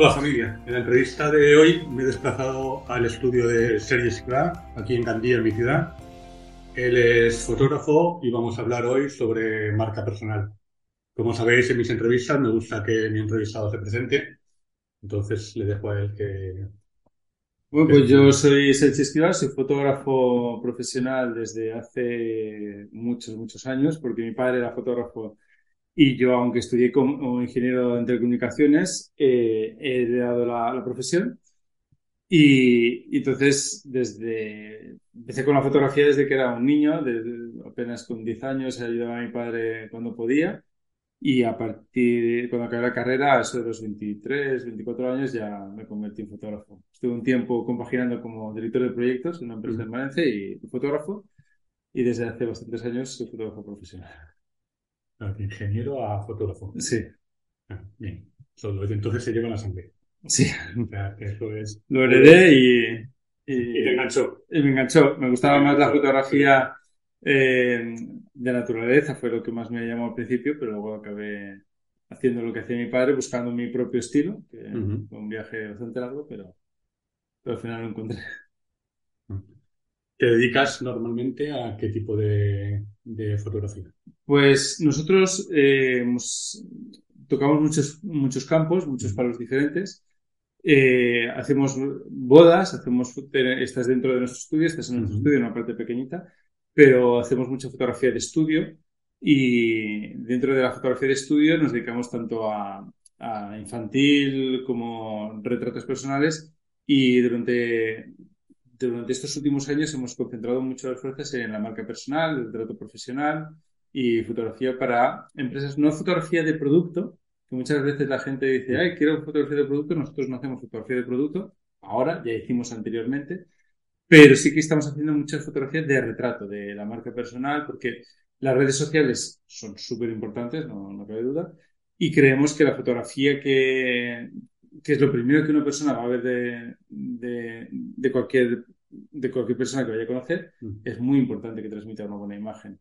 Hola familia, en la entrevista de hoy me he desplazado al estudio de Sergi Esclá, aquí en Gandía, en mi ciudad. Él es fotógrafo y vamos a hablar hoy sobre marca personal. Como sabéis, en mis entrevistas me gusta que mi entrevistado se presente, entonces le dejo a él que... Bueno, pues yo soy Sergi Esquivar, soy fotógrafo profesional desde hace muchos, muchos años, porque mi padre era fotógrafo y yo, aunque estudié como ingeniero en telecomunicaciones, eh, he heredado la, la profesión. Y, y, entonces, desde empecé con la fotografía desde que era un niño, desde, apenas con 10 años, ayudaba a mi padre cuando podía. Y a partir, cuando acabé la carrera, eso de los 23, 24 años, ya me convertí en fotógrafo. Estuve un tiempo compaginando como director de proyectos en una empresa en Valencia y fotógrafo. Y desde hace bastantes años soy fotógrafo profesional. De ingeniero a fotógrafo. Sí. Ah, bien. Solo entonces se lleva la sangre. Sí. O sea, que eso es. Lo heredé y, y, Y te enganchó. y me enganchó. Me gustaba más la fotografía eh, de naturaleza, fue lo que más me llamó al principio, pero luego acabé haciendo lo que hacía mi padre, buscando mi propio estilo, que fue un viaje bastante largo, pero, pero al final lo encontré. ¿Te dedicas normalmente a qué tipo de, de fotografía? Pues nosotros eh, hemos- tocamos muchos, muchos campos, muchos palos diferentes. Eh, hacemos bodas, hacemos, estás dentro de nuestro estudio, estás en nuestro Ujú. estudio, una parte pequeñita, pero hacemos mucha fotografía de estudio y dentro de la fotografía de estudio nos dedicamos tanto a, a infantil como retratos personales y durante, durante estos últimos años hemos concentrado mucho las fuerzas en la marca personal, el retrato profesional y fotografía para empresas, no fotografía de producto, que muchas veces la gente dice, ay, quiero fotografía de producto, nosotros no hacemos fotografía de producto, ahora, ya hicimos anteriormente, pero sí que estamos haciendo muchas fotografías de retrato, de la marca personal, porque las redes sociales son súper importantes, no, no cabe duda, y creemos que la fotografía que, que es lo primero que una persona va a ver de, de, de cualquier, de cualquier persona que vaya a conocer, Mm. es muy importante que transmita una buena imagen.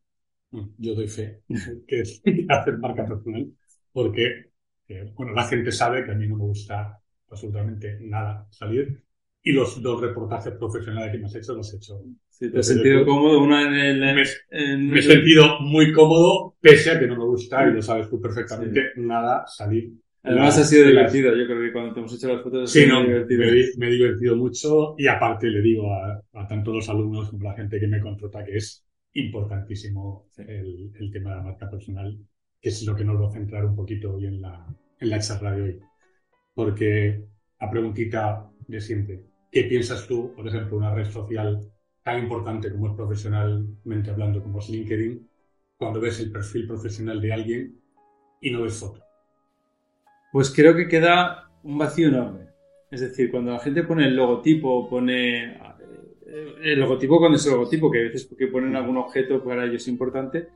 Yo doy fe que es hacer marca personal porque, eh, bueno, la gente sabe que a mí no me gusta absolutamente nada salir y los dos reportajes profesionales que me has hecho los he hecho. Si te has sentido cómodo, una en el... Me, en- me he sentido muy cómodo, pese a que no me gusta, y lo sabes tú perfectamente, nada salir. Además ha sido las- divertido, yo creo que cuando te hemos hecho las fotos ha Sí, sido no, me, divertido. he- me he divertido mucho y aparte le digo a, a tanto los alumnos como la gente que me contrata que es importantísimo el, el tema de la marca personal, que es lo que nos va a centrar un poquito hoy en la, en la charla de hoy. Porque la preguntita de siempre, ¿qué piensas tú, por ejemplo, una red social tan importante como es profesionalmente hablando, como es LinkedIn, cuando ves el perfil profesional de alguien y no ves foto? Pues creo que queda un vacío enorme. Es decir, cuando la gente pone el logotipo, pone eh, el logotipo cuando es el logotipo, que a veces porque ponen algún objeto para ellos es importante,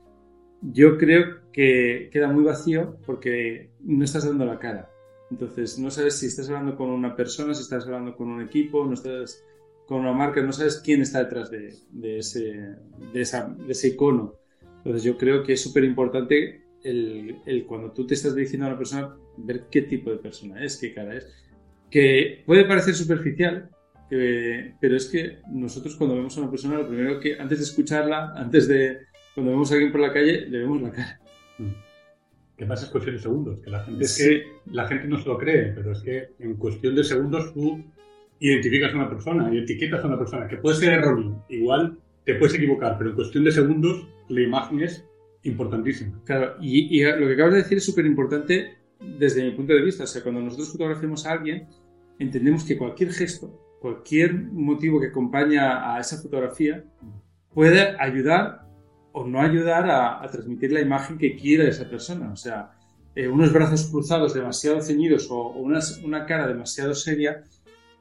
yo creo que queda muy vacío porque no estás dando la cara. Entonces, no sabes si estás hablando con una persona, si estás hablando con un equipo, no estás con una marca, no sabes quién está detrás de, de ese, de, esa, de ese icono. Entonces, yo creo que es súper importante el, el cuando tú te estás dirigiendo a una persona, ver qué tipo de persona es, qué cara es. Que puede parecer superficial, pero es que nosotros cuando vemos a una persona, lo primero que, antes de escucharla, antes de, cuando vemos a alguien por la calle, le vemos la cara. Que pasa es cuestión de segundos, que la gente, es Sí. que la gente no se lo cree, pero es que en cuestión de segundos tú identificas a una persona y etiquetas a una persona, que puede ser erróneo, igual te puedes equivocar, pero en cuestión de segundos la imagen es importantísima. Claro, y, y lo que acabas de decir es súper importante desde mi punto de vista. O sea, cuando nosotros fotografiamos a alguien, entendemos que cualquier gesto cualquier motivo que acompaña a esa fotografía puede ayudar o no ayudar a, transmitir la imagen que quiere esa persona. O sea, eh, unos brazos cruzados demasiado ceñidos o, una, cara demasiado seria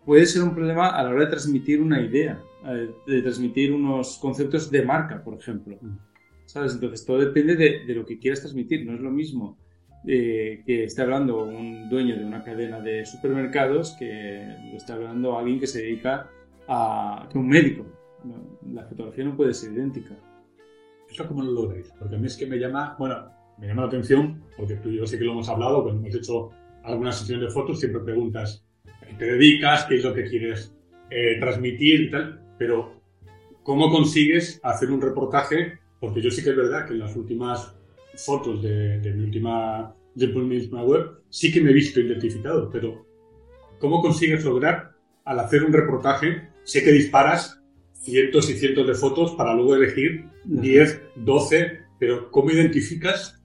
puede ser un problema a la hora de transmitir una idea, eh, de transmitir unos conceptos de marca, por ejemplo. Mm. ¿Sabes? Entonces todo depende de, de, lo que quieras transmitir. No es lo mismo eh, que esté hablando un dueño de una cadena de supermercados que lo está hablando alguien que se dedica a que un médico. La fotografía no puede ser idéntica. ¿Eso cómo lo lográis? Porque a mí es que me llama, bueno, me llama la atención, porque tú y yo sí que lo hemos hablado, cuando hemos hecho alguna sesión de fotos, siempre preguntas a qué te dedicas, qué es lo que quieres eh, transmitir y tal, pero ¿cómo consigues hacer un reportaje? Porque yo sí que es verdad que en las últimas fotos de, mi última de mi última web sí que me he visto identificado, pero ¿cómo consigues lograr al hacer un reportaje? Sé que disparas cientos y cientos de fotos para luego elegir 10, 12, pero ¿cómo identificas?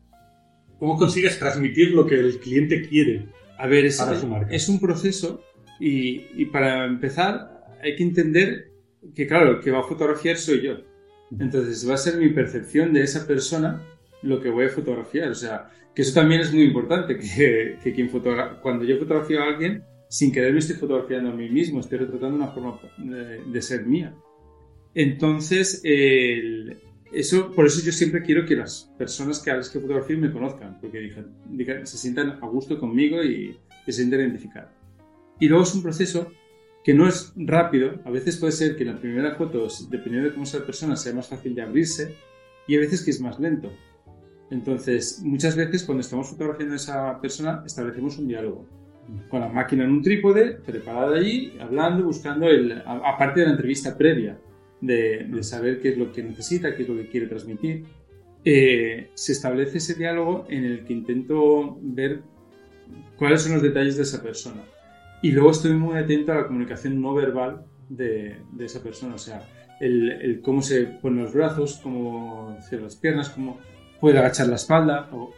¿Cómo consigues transmitir lo que el cliente quiere a ver, es, para su marca? Es un proceso y, y, para empezar hay que entender que, claro, el que va a fotografiar soy yo. Entonces va a ser mi percepción de esa persona lo que voy a fotografiar. O sea, que eso también es muy importante, que, que quien cuando yo fotografío a alguien, sin querer me estoy fotografiando a mí mismo, estoy retratando una forma de, ser mía. Entonces, eso, por eso yo siempre quiero que las personas que las que fotografío me conozcan, porque se sientan a gusto conmigo y, se sientan identificados. Y luego es un proceso que no es rápido, a veces puede ser que la primera foto, dependiendo de cómo sea la persona, sea más fácil de abrirse, y a veces que es más lento. Entonces, muchas veces cuando estamos fotografiando a esa persona, establecemos un diálogo. Con la máquina en un trípode, preparada allí, hablando, buscando, el, aparte de la entrevista previa, de, saber qué es lo que necesita, qué es lo que quiere transmitir, eh, se establece ese diálogo en el que intento ver cuáles son los detalles de esa persona. Y luego estoy muy atento a la comunicación no verbal de, esa persona, o sea, el, el, cómo se ponen los brazos, cómo cierra las piernas, cómo puede agachar la espalda o,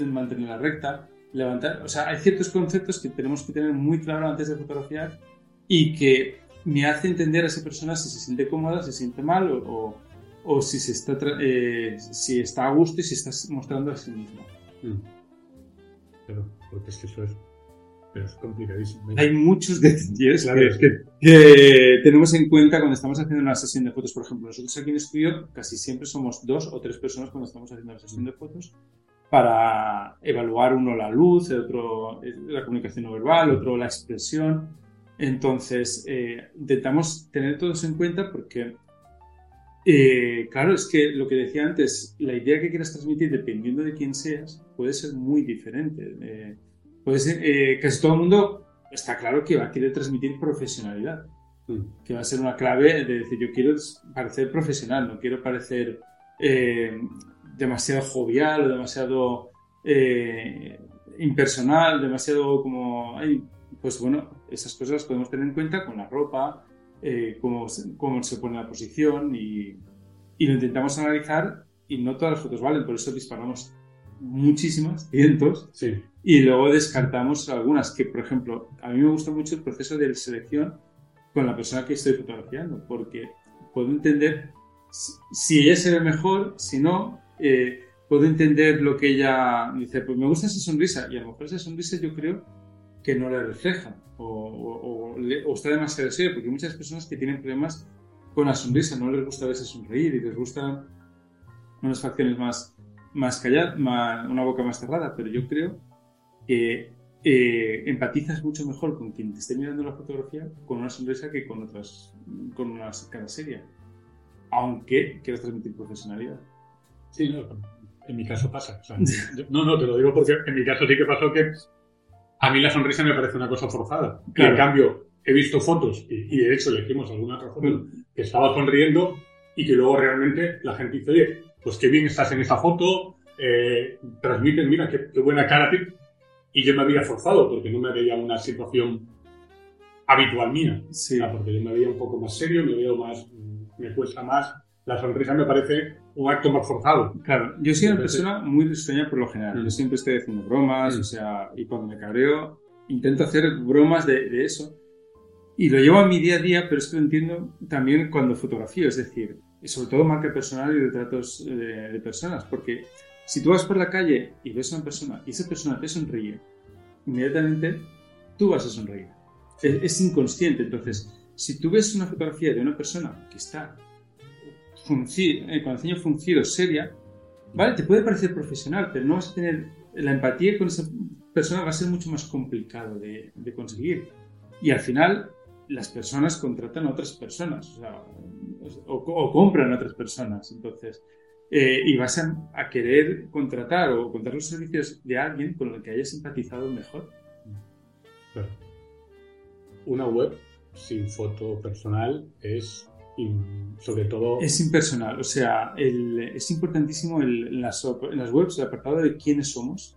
mantenerla recta, levantar. O sea, hay ciertos conceptos que tenemos que tener muy claro antes de fotografiar y que me hace entender a esa persona si se siente cómoda, si se siente mal o, o, si, se está eh, si está a gusto y si está mostrando a sí mismo. Mm. Pero, porque es que eso es pero es complicadísimo. Hay muchos detalles que, tenemos en cuenta cuando estamos haciendo una sesión de fotos. Por ejemplo, nosotros aquí en estudio casi siempre somos dos o tres personas cuando estamos haciendo la sesión de fotos para evaluar uno la luz, otro la comunicación no verbal, otro la expresión. Entonces, eh, intentamos tener todos en cuenta porque, eh, claro, es que lo que decía antes, la idea que quieras transmitir, dependiendo de quién seas, puede ser muy diferente. Eh, pues eh, casi todo el mundo está claro que va a querer transmitir profesionalidad, mm. que va a ser una clave de decir, yo quiero parecer profesional, no quiero parecer demasiado jovial o demasiado impersonal, demasiado como... pues bueno, esas cosas las podemos tener en cuenta con la ropa, cómo, cómo, se pone la posición y, y lo intentamos analizar y no todas las fotos valen, por eso disparamos muchísimas, cientos, sí. y luego descartamos algunas, que por ejemplo, a mí me gusta mucho el proceso de selección con la persona que estoy fotografiando, porque puedo entender si ella se ve mejor, si no, eh, puedo entender lo que ella dice, pues me gusta esa sonrisa, y a lo mejor esa sonrisa yo creo que no le refleja, o, o está demasiado serio, porque muchas personas que tienen problemas con la sonrisa, no les gusta a veces sonreír y les gustan unas facciones más más callada, una boca más cerrada, pero yo creo que eh, empatizas mucho mejor con quien te esté mirando la fotografía con una sonrisa que con otras, con una cara seria, aunque quieras transmitir profesionalidad. Sí, no, en mi caso pasa. no, no, te lo digo porque en mi caso sí que pasó que a mí la sonrisa me parece una cosa forzada. en cambio, he visto fotos, y, de hecho le hicimos alguna otra foto, mm. que estaba sonriendo y que luego realmente la gente dice, oye, pues qué bien estás en esa foto, eh, transmiten, mira, qué, buena cara. Y yo me había forzado porque no me veía una situación habitual mía. Sí. porque yo me veía un poco más serio, me veo más, me cuesta más. La sonrisa me parece un acto más forzado. Claro, yo soy una persona muy risueña por lo general. Yo mm. siempre estoy haciendo bromas, mm. o sea, y cuando me cabreo, intento hacer bromas de, de eso. Y lo llevo a mi día a día, pero es que lo entiendo también cuando fotografío, es decir, sobre todo marca personal y retratos de, de personas, porque si tú vas por la calle y ves a una persona y esa persona te sonríe, inmediatamente tú vas a sonreír. Es, es inconsciente. Entonces, si tú ves una fotografía de una persona que está funci- eh, con el ceño seria, ¿vale? Te puede parecer profesional, pero no vas a tener la empatía con esa persona, va a ser mucho más complicado de, conseguir. Y al final, las personas contratan a otras personas, o, compran a otras personas. Entonces, eh, y vas a, querer contratar o contar los servicios de alguien con el que hayas empatizado mejor. Una web sin foto personal es, sobre todo, Es impersonal, o sea, el- es importantísimo el- en, las, op- en las webs el apartado de quiénes somos.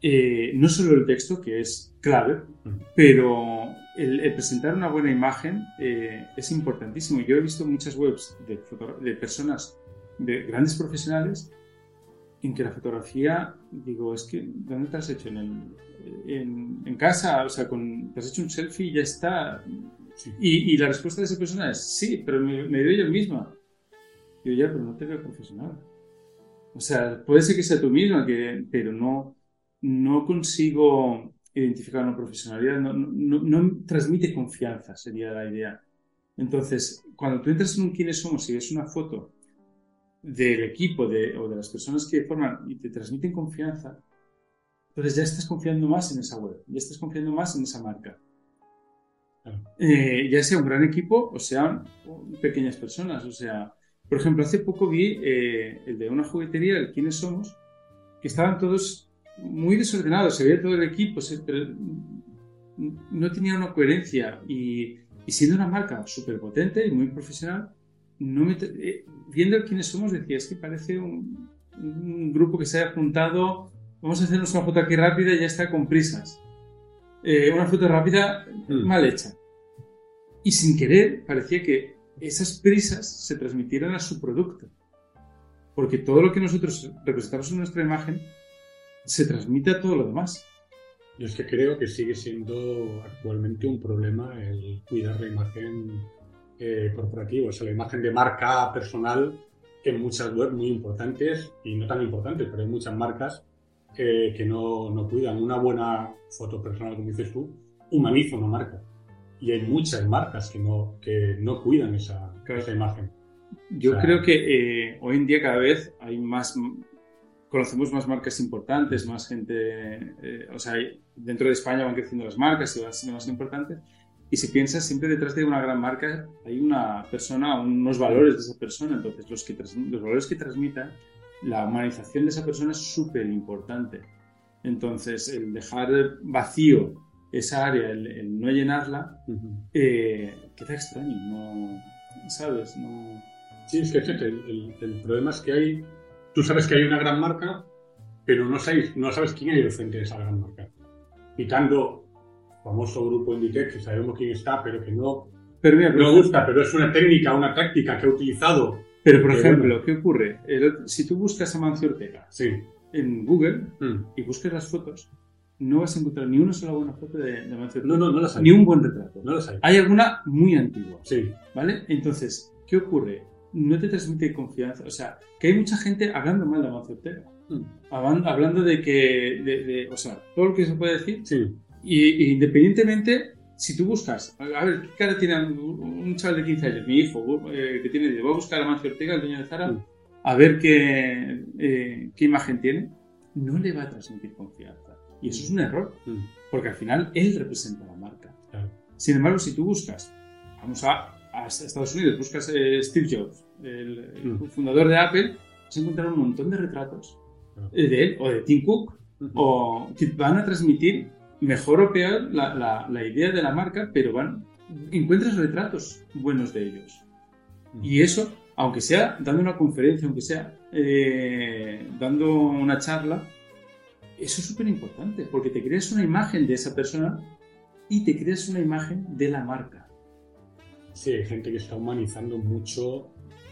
Eh, no solo el texto, que es clave, Mm. pero el, el presentar una buena imagen eh, es importantísimo. Yo he visto muchas webs de, personas, de grandes profesionales, en que la fotografía, digo, es que, ¿dónde te has hecho? En, el- en, en casa, o sea, con, te has hecho un selfie y ya está. Y, la respuesta de esa persona es, sí, pero me, me doy yo misma. Digo, ya, pero no te veo profesional. O sea, puede ser que sea tú misma, que, pero no, no consigo identificar una profesionalidad, no, no, no- no transmite confianza, sería la idea. Entonces, cuando tú entras en un quiénes somos y ves una foto del equipo de, o de las personas que forman y te transmiten confianza, entonces ya estás confiando más en esa web, ya estás confiando más en esa marca. Eh, ya sea un gran equipo o sean pequeñas personas. O sea, por ejemplo, hace poco vi eh, el de una juguetería, el quiénes somos, que estaban todos muy desordenados, se veía todo el equipo, pero no tenía una coherencia y, y siendo una marca súper potente y muy profesional, no me eh, viendo quiénes somos decía, es que parece un, un grupo que se haya juntado, vamos a hacernos una foto aquí rápida y ya está con prisas. Eh, una foto rápida Mm. mal hecha. Y sin querer parecía que esas prisas se transmitieran a su producto. Porque todo lo que nosotros representamos en nuestra imagen se transmite a todo lo demás. Yo es que creo que sigue siendo actualmente un problema el cuidar la imagen eh, corporativa, o sea, la imagen de marca personal en muchas webs muy importantes y no tan importantes, pero hay muchas marcas eh, que no, no cuidan. Una buena foto personal, como dices tú, humaniza una marca. Y hay muchas marcas que no, que no cuidan esa, Claro. esa imagen. Yo O sea- creo que eh, hoy en día cada vez hay más, conocemos más marcas importantes, más gente, eh, o sea, dentro de España van creciendo las marcas y van siendo más importantes. Y si piensas, siempre detrás de una gran marca hay una persona, unos valores de esa persona. Entonces, los, que los valores que transmita, la humanización de esa persona es súper importante. Entonces, el dejar vacío esa área, el, el no llenarla, eh, queda extraño, no, ¿sabes? No... Sí, es que el, el- el problema es que hay. Tú sabes que hay una gran marca, pero no sabes, no sabes quién hay al frente de esa gran marca. Quitando famoso grupo Inditex, que sabemos quién está, pero que no, Pero mira, no gusta, pero es una técnica, una táctica que ha utilizado. Pero, por ejemplo, bueno. ¿qué ocurre? El- si tú buscas a Mancio Ortega Sí. en Google Mm. y buscas las fotos, no vas a encontrar ni una sola buena foto de, de Mancio No, Ortega. no, no las hay. Ni un buen retrato. No las hay. Hay alguna muy antigua, Sí. ¿vale? Entonces, ¿qué ocurre? No te transmite confianza. O sea, que hay mucha gente hablando mal de Mancio Ortega. Mm. Hablan- Hablando de que, de- de- o sea, todo lo que se puede decir. Sí. Y, y independientemente, si tú buscas, a a ver, ¿qué cara tiene un, chaval de 15 años? Mi hijo, eh, que tiene, voy a buscar a Mancio Ortega, el dueño de Zara, Mm. a ver qué, eh, qué imagen tiene. No le va a transmitir confianza. Y eso es un error, Mm. porque al final él representa la marca. Claro. Sin embargo, si tú buscas, vamos a, a Estados Unidos, buscas eh, Steve Jobs, el, el Mm. fundador de Apple, vas a encontrar un montón de retratos Claro. eh, de él o de Tim Cook o que van a transmitir mejor o peor la, la- la idea de la marca, pero van encuentras retratos buenos de ellos. Mm. Y eso, aunque sea dando una conferencia, aunque sea eh, dando una charla, eso es súper importante, porque te creas una imagen de esa persona y te creas una imagen de la marca. Sí, hay gente que está humanizando mucho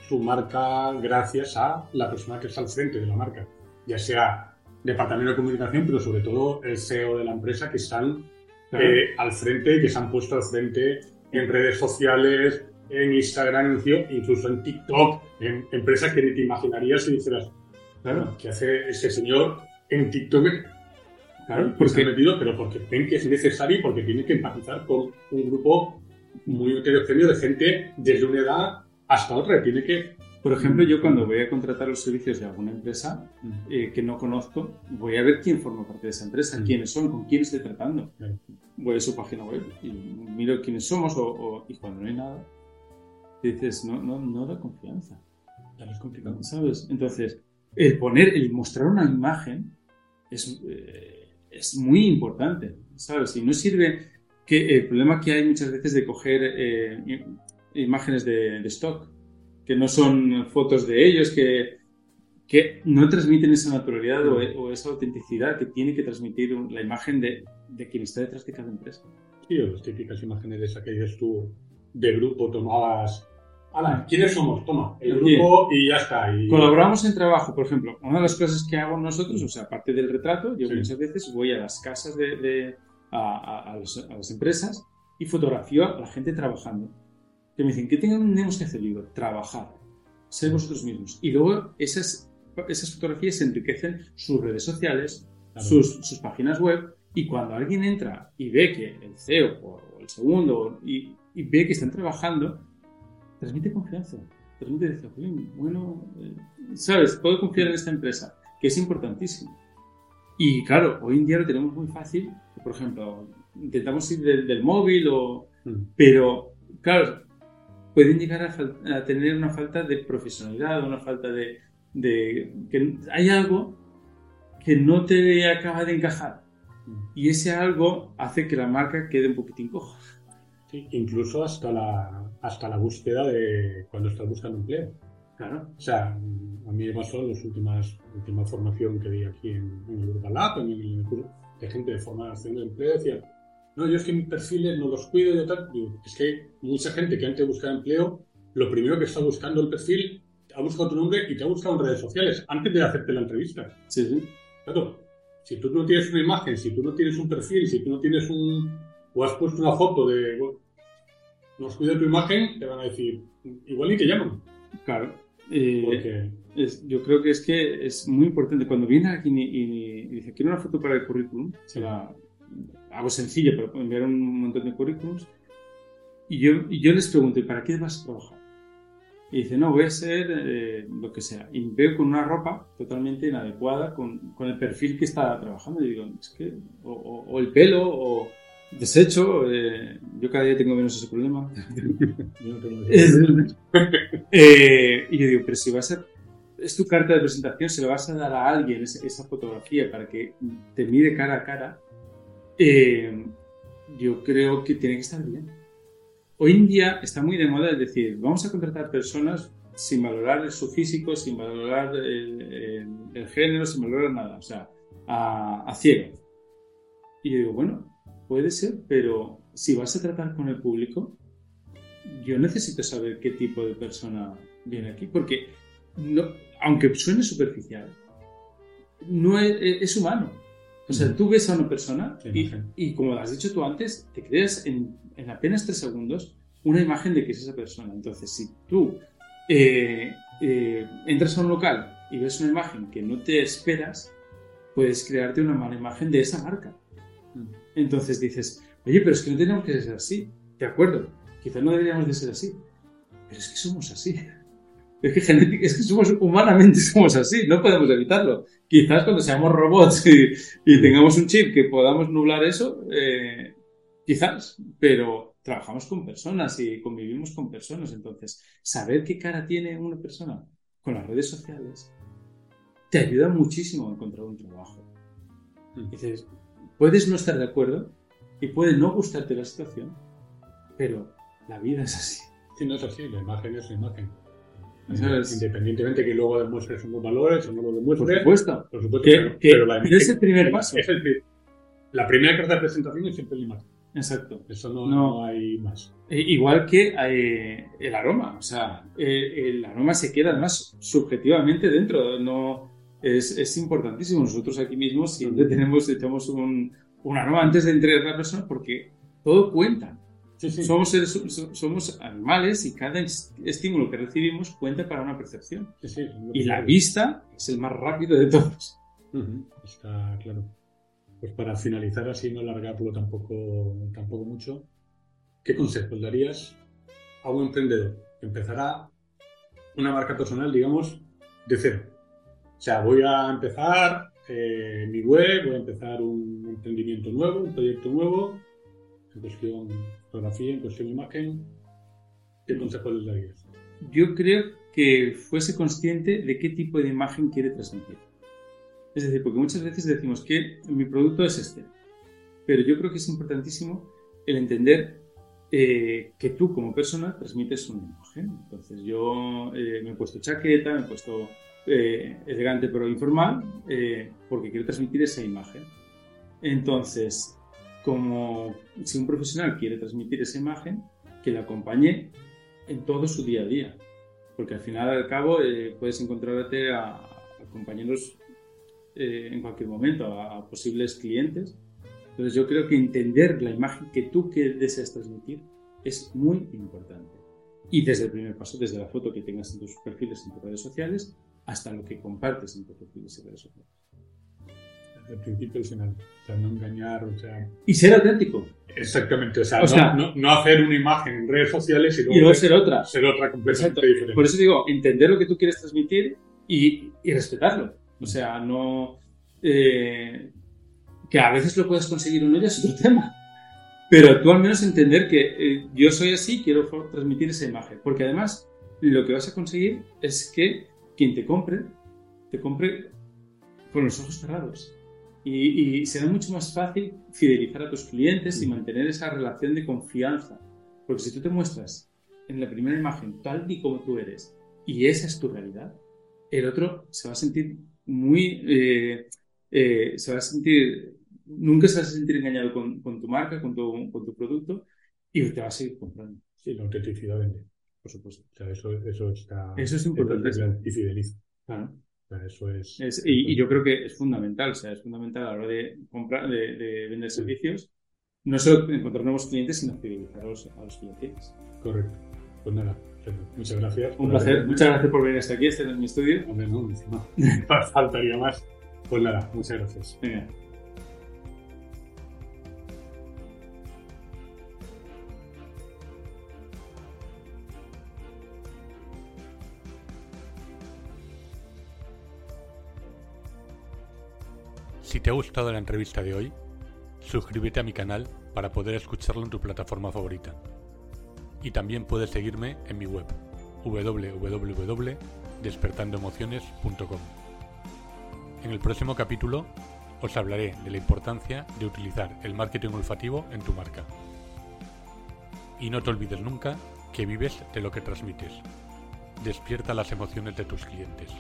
su marca gracias a la persona que está al frente de la marca, ya sea departamento de comunicación, pero sobre todo el CEO de la empresa que están Claro. eh, al frente, que se han puesto al frente en redes sociales, en Instagram, incluso en TikTok, en empresas que ni te imaginarías y dijeras, claro, ¿qué hace ese señor en TikTok? Claro, porque se ha metido, pero porque ven que es necesario y porque tiene que empatizar con un grupo muy heterogéneo de gente desde una edad hasta otra. Tiene que por ejemplo, yo cuando voy a contratar los servicios de alguna empresa eh, que no conozco, voy a ver quién forma parte de esa empresa, quiénes son, con quién estoy tratando. Voy a su página web y miro quiénes somos o, y cuando no hay nada, dices, no, no, no da confianza. Ya es complicado. ¿Sabes? Entonces, el poner, el mostrar una imagen es, eh, es muy importante, ¿sabes? Y no sirve que el problema que hay muchas veces de coger eh, imágenes de, de stock que no son fotos de ellos, que, que no transmiten esa naturalidad o, esa autenticidad que tiene que transmitir la imagen de, de quien está detrás de cada empresa. Sí, las típicas imágenes de esa que dices tú, de grupo tomadas. Hola, ¿quiénes somos? Toma, el grupo y ya está. Colaboramos en trabajo, por ejemplo. Una de las cosas que hago nosotros, o sea, aparte del retrato, yo muchas veces voy a las casas de, a, a, las empresas y fotografío a la gente trabajando que me dicen, ¿qué tenemos que hacer? Digo, trabajar, ser vosotros mismos. Y luego esas, esas fotografías enriquecen sus redes sociales, sus, sus, páginas web, y cuando alguien entra y ve que el CEO o el segundo, y, y ve que están trabajando, transmite confianza. Transmite, dice, bueno, eh, ¿sabes? Puedo confiar en esta empresa, que es importantísimo. Y claro, hoy en día lo tenemos muy fácil. Por ejemplo, intentamos ir del, del móvil, o, mm. pero claro, pueden llegar a, tener una falta de profesionalidad, una falta de, que hay algo que no te acaba de encajar. Y ese algo hace que la marca quede un poquitín coja. Sí, incluso hasta la, hasta la búsqueda de cuando estás buscando empleo. Claro. O sea, a mí me pasó en últimas, última formación que di aquí en, en el Urban Lab, en el, curso de gente de formación de empleo, decía, no, yo es que mis perfiles no los cuido y tal. es que mucha gente que antes de buscar empleo, lo primero que está buscando el perfil, ha buscado tu nombre y te ha buscado en redes sociales antes de hacerte la entrevista. Sí, sí. Claro, si tú no tienes una imagen, si tú no tienes un perfil, si tú no tienes un. o has puesto una foto de. Bueno, no has cuidado tu imagen, te van a decir, igual ni te llaman. Claro. Eh, yo creo que es que es muy importante. Cuando viene aquí y, dice, quiero una foto para el currículum, se la, algo sencillo, pero enviar un montón de currículums. Y yo, y yo les pregunto, ¿y para qué vas a trabajar? Y dice, no, voy a ser eh, lo que sea. Y veo con una ropa totalmente inadecuada con, con el perfil que está trabajando. Y digo, es que, o, el pelo, o deshecho. Eh, yo cada día tengo menos ese problema. eh, y yo digo, pero si vas a es tu carta de presentación, se lo vas a dar a alguien esa, fotografía para que te mire cara a cara, eh, yo creo que tiene que estar bien. Hoy en día está muy de moda decir, vamos a contratar personas sin valorar su físico, sin valorar el, género, sin valorar nada, o sea, a, a ciego. Y yo digo, bueno, puede ser, pero si vas a tratar con el público, yo necesito saber qué tipo de persona viene aquí, porque no, aunque suene superficial, no es humano. O sea, tú ves a una persona y, como has dicho tú antes, te creas en, apenas tres segundos una imagen de que es esa persona. Entonces, si tú eh, eh, entras a un local y ves una imagen que no te esperas, puedes crearte una mala imagen de esa marca. Mm. Entonces dices, oye, pero es que no tenemos que ser así. De acuerdo, quizás no deberíamos de ser así, pero es que somos así. Es que, genética, es que somos, humanamente somos así, no podemos evitarlo. Quizás cuando seamos robots y, tengamos un chip que podamos nublar eso, eh, quizás, pero trabajamos con personas y convivimos con personas. Entonces, saber qué cara tiene una persona con las redes sociales te ayuda muchísimo a encontrar un trabajo. Mm. Dices, puedes no estar de acuerdo y puede no gustarte la situación, pero la vida es así. Sí, no es así, la imagen es la imagen. Independientemente que luego demuestres unos valores o no lo demuestres. Por supuesto. Por supuesto pero, la es el primer paso. Es el, la primera carta de presentación es siempre imagen. Exacto. Eso no, no, hay más. E, igual que eh, el aroma. O sea, eh, el aroma se queda además subjetivamente dentro. No, es, es importantísimo. Nosotros aquí mismo siempre tenemos, echamos un, un aroma antes de entregar a la persona porque todo cuenta. Somos, somos animales y cada estímulo que recibimos cuenta para una percepción. y la vista es el más rápido de todos. Está claro. Pues para finalizar así, no alargarlo tampoco, tampoco mucho, ¿qué consejos darías a un emprendedor que empezará una marca personal, digamos, de cero? O sea, voy a empezar eh, mi web, voy a empezar un emprendimiento nuevo, un proyecto nuevo, en cuestión fotografía, en cuestión imagen. ¿Qué consejos les darías? Yo creo que fuese consciente de qué tipo de imagen quiere transmitir. Es decir, porque muchas veces decimos que mi producto es este, pero yo creo que es importantísimo el entender eh, que tú como persona transmites una imagen. Entonces yo eh, me he puesto chaqueta, me he puesto eh, elegante pero informal, porque quiero transmitir esa imagen. Entonces, como si un profesional quiere transmitir esa imagen, que la acompañe en todo su día a día. Porque al final, al cabo, puedes encontrarte a, a compañeros eh, en cualquier momento a, posibles clientes. Entonces yo creo que entender la imagen que tú que deseas transmitir es muy importante. Y desde el primer paso, desde la foto que tengas en tus perfiles en tus redes sociales, hasta lo que compartes en tus perfiles en redes sociales. El principio al final. O sea, no engañar, o sea... Y ser auténtico. Exactamente, o sea, no, no, hacer una imagen en redes sociales y luego, ser otra. Ser otra completamente diferente. Por eso digo, entender lo que tú quieres transmitir y, y respetarlo. O sea, no... Eh, que a veces lo puedes conseguir o no ya es otro tema. Pero tú al menos entender que eh, yo soy así, quiero transmitir esa imagen. Porque además lo que vas a conseguir es que quien te compre, te compre con los ojos cerrados. Y, y, será mucho más fácil fidelizar a tus clientes y mantener esa relación de confianza. Porque si tú te muestras en la primera imagen tal y como tú eres y esa es tu realidad, el otro se va a sentir muy... Eh, eh, se va a sentir, nunca se va a sentir engañado con, tu marca, con tu, con tu, producto y te va a seguir comprando. Sí, la autenticidad vende, por supuesto. O sea, eso, eso está... Eso es importante. Y fideliza. Eso es... y, yo creo que es fundamental, o sea, es fundamental a la hora de comprar, de, vender servicios, no solo encontrar nuevos clientes, sino fidelizar a los, a los clientes. Correcto. Pues nada, Muchas gracias. Un placer. Muchas gracias por venir hasta aquí, estar en mi estudio. Hombre, no, no. Faltaría más. Pues nada, muchas gracias. Si te ha gustado la entrevista de hoy, suscríbete a mi canal para poder escucharlo en tu plataforma favorita y también puedes seguirme en mi web www.despertandoemociones.com. En el próximo capítulo os hablaré de la importancia de utilizar el marketing olfativo en tu marca. Y no te olvides nunca que vives de lo que transmites. Despierta las emociones de tus clientes.